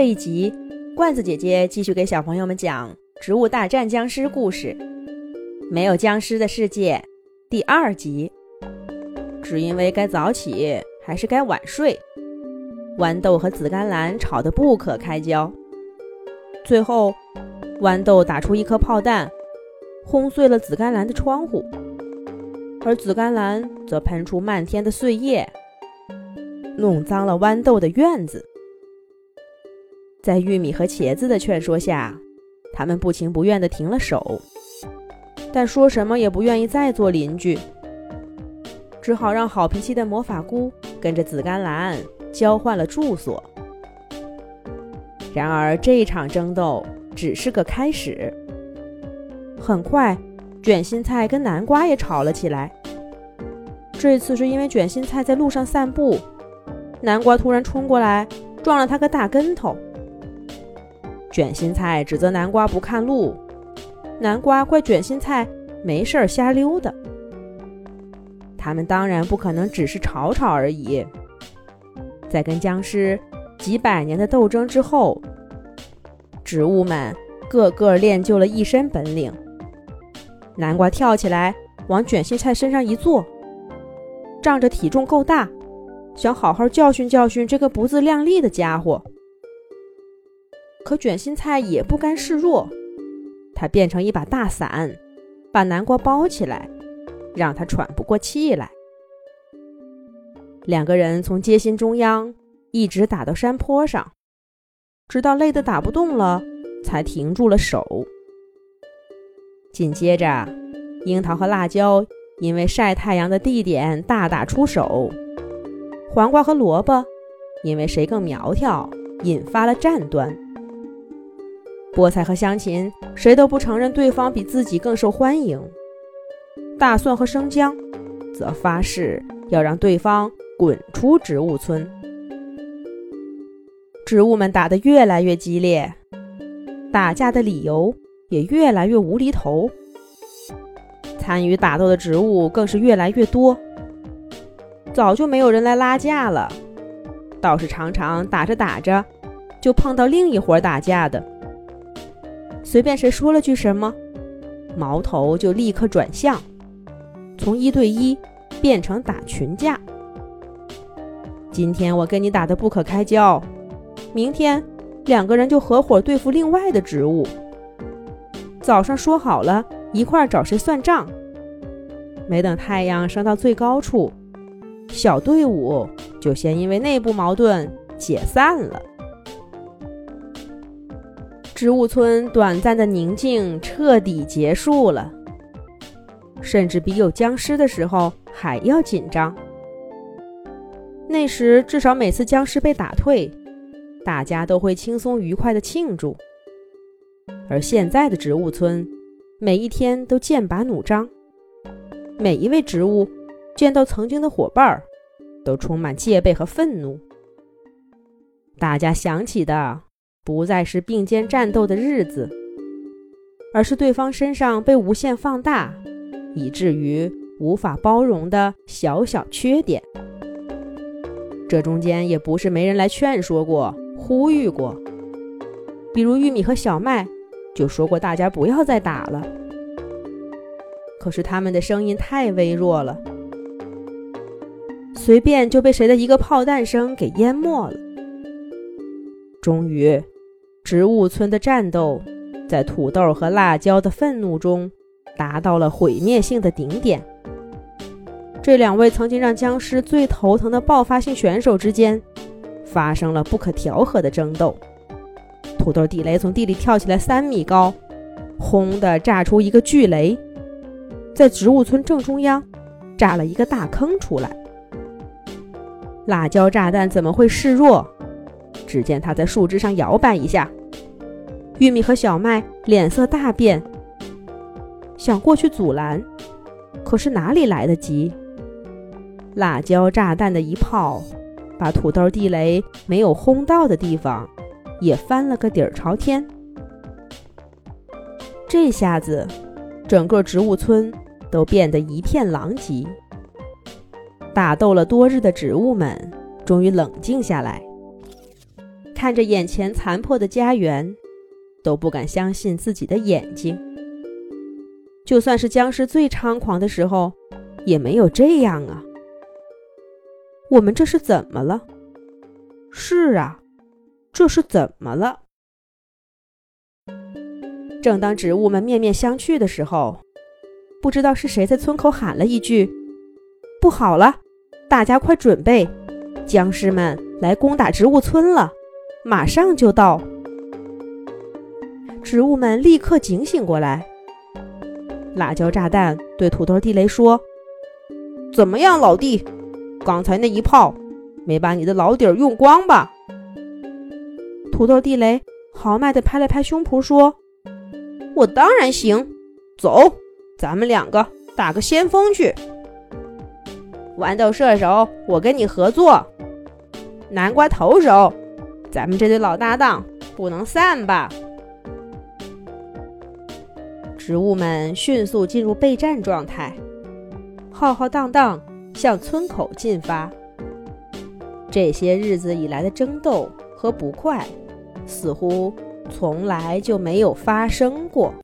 这一集，罐子姐姐继续给小朋友们讲《植物大战僵尸》故事，《没有僵尸的世界》第二集。只因为该早起还是该晚睡，豌豆和紫甘蓝吵得不可开交。最后，豌豆打出一颗炮弹，轰碎了紫甘蓝的窗户，而紫甘蓝则喷出漫天的碎叶，弄脏了豌豆的院子。在玉米和茄子的劝说下，他们不情不愿地停了手，但说什么也不愿意再做邻居，只好让好脾气的魔法菇跟着紫甘蓝交换了住所。然而，这一场争斗只是个开始。很快，卷心菜跟南瓜也吵了起来。这次是因为卷心菜在路上散步，南瓜突然冲过来，撞了他个大跟头。卷心菜指责南瓜不看路，南瓜怪卷心菜没事儿瞎溜达。他们当然不可能只是吵吵而已。在跟僵尸几百年的斗争之后，植物们个个练就了一身本领。南瓜跳起来往卷心菜身上一坐，仗着体重够大，想好好教训教训这个不自量力的家伙。可卷心菜也不甘示弱，它变成一把大伞，把南瓜包起来，让他喘不过气来。两个人从街心中央一直打到山坡上，直到累得打不动了，才停住了手。紧接着，樱桃和辣椒因为晒太阳的地点大打出手，黄瓜和萝卜因为谁更苗条引发了战端。菠菜和香芹谁都不承认对方比自己更受欢迎，大蒜和生姜则发誓要让对方滚出植物村。植物们打得越来越激烈，打架的理由也越来越无厘头，参与打斗的植物更是越来越多。早就没有人来拉架了，倒是常常打着打着就碰到另一伙打架的。随便谁说了句什么，矛头就立刻转向，从一对一变成打群架。今天我跟你打得不可开交，明天两个人就合伙对付另外的植物。早上说好了一块找谁算账，没等太阳升到最高处，小队伍就先因为内部矛盾解散了。植物村短暂的宁静彻底结束了，甚至比有僵尸的时候还要紧张。那时至少每次僵尸被打退，大家都会轻松愉快的庆祝。而现在的植物村，每一天都剑拔弩张，每一位植物见到曾经的伙伴儿，都充满戒备和愤怒。大家想起的。不再是并肩战斗的日子，而是对方身上被无限放大，以至于无法包容的小小缺点。这中间也不是没人来劝说过、呼吁过，比如玉米和小麦就说过大家不要再打了。可是他们的声音太微弱了，随便就被谁的一个炮弹声给淹没了。终于。植物村的战斗，在土豆和辣椒的愤怒中，达到了毁灭性的顶点。这两位曾经让僵尸最头疼的爆发性选手之间，发生了不可调和的争斗。土豆地雷从地里跳起来三米高，轰的炸出一个巨雷，在植物村正中央炸了一个大坑出来。辣椒炸弹怎么会示弱？只见它在树枝上摇摆一下。玉米和小麦脸色大变，想过去阻拦，可是哪里来得及？辣椒炸弹的一炮，把土豆地雷没有轰到的地方，也翻了个底儿朝天。这下子，整个植物村都变得一片狼藉。打斗了多日的植物们，终于冷静下来。看着眼前残破的家园，都不敢相信自己的眼睛。就算是僵尸最猖狂的时候，也没有这样啊！我们这是怎么了？是啊，这是怎么了？正当植物们面面相觑的时候，不知道是谁在村口喊了一句：“不好了，大家快准备，僵尸们来攻打植物村了，马上就到！”植物们立刻警醒过来。辣椒炸弹对土豆地雷说：“怎么样，老弟？刚才那一炮没把你的老底儿用光吧？”土豆地雷豪迈地拍了拍胸脯说：“我当然行，走，咱们两个打个先锋去。”豌豆射手，我跟你合作；南瓜投手，咱们这对老搭档不能散吧？植物们迅速进入备战状态，浩浩荡荡向村口进发。这些日子以来的争斗和不快，似乎从来就没有发生过。